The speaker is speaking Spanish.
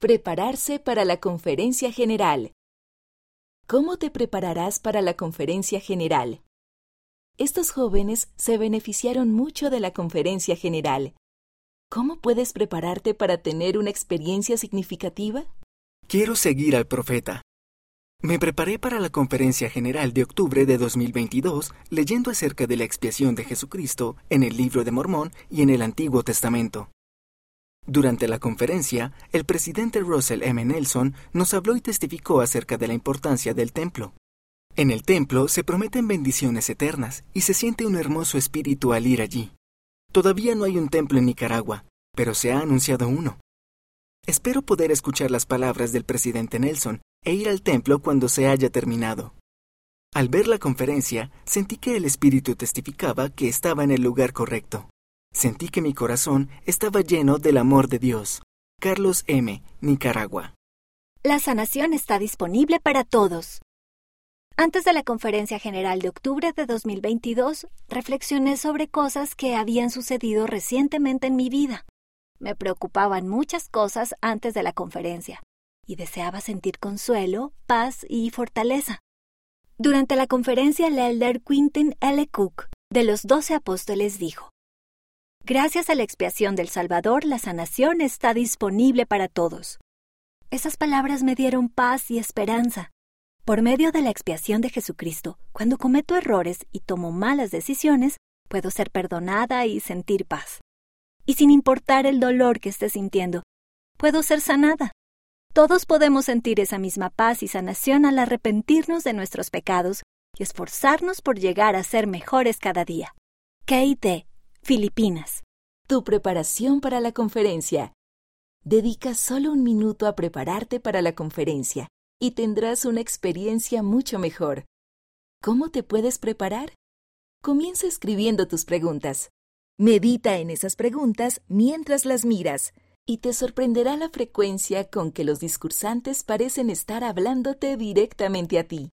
Prepararse para la conferencia general. ¿Cómo te prepararás para la conferencia general? Estos jóvenes se beneficiaron mucho de la conferencia general. ¿Cómo puedes prepararte para tener una experiencia significativa? Quiero seguir al profeta. Me preparé para la conferencia general de octubre de 2022 leyendo acerca de la expiación de Jesucristo en el libro de Mormón y en el Antiguo Testamento. Durante la conferencia, el presidente Russell M. Nelson nos habló y testificó acerca de la importancia del templo. En el templo se prometen bendiciones eternas y se siente un hermoso espíritu al ir allí. Todavía no hay un templo en Nicaragua, pero se ha anunciado uno. Espero poder escuchar las palabras del presidente Nelson e ir al templo cuando se haya terminado. Al ver la conferencia, sentí que el espíritu testificaba que estaba en el lugar correcto. Sentí que mi corazón estaba lleno del amor de Dios. Carlos M., Nicaragua. La sanación está disponible para todos. Antes de la Conferencia General de octubre de 2022, reflexioné sobre cosas que habían sucedido recientemente en mi vida. Me preocupaban muchas cosas antes de la conferencia y deseaba sentir consuelo, paz y fortaleza. Durante la conferencia, el elder Quintin L. Cook de los Doce Apóstoles dijo, Gracias a la expiación del Salvador, la sanación está disponible para todos. Esas palabras me dieron paz y esperanza. Por medio de la expiación de Jesucristo, cuando cometo errores y tomo malas decisiones, puedo ser perdonada y sentir paz. Y sin importar el dolor que esté sintiendo, puedo ser sanada. Todos podemos sentir esa misma paz y sanación al arrepentirnos de nuestros pecados y esforzarnos por llegar a ser mejores cada día. K.I.T. Filipinas. Tu preparación para la conferencia. Dedica solo un minuto a prepararte para la conferencia y tendrás una experiencia mucho mejor. ¿Cómo te puedes preparar? Comienza escribiendo tus preguntas. Medita en esas preguntas mientras las miras y te sorprenderá la frecuencia con que los discursantes parecen estar hablándote directamente a ti.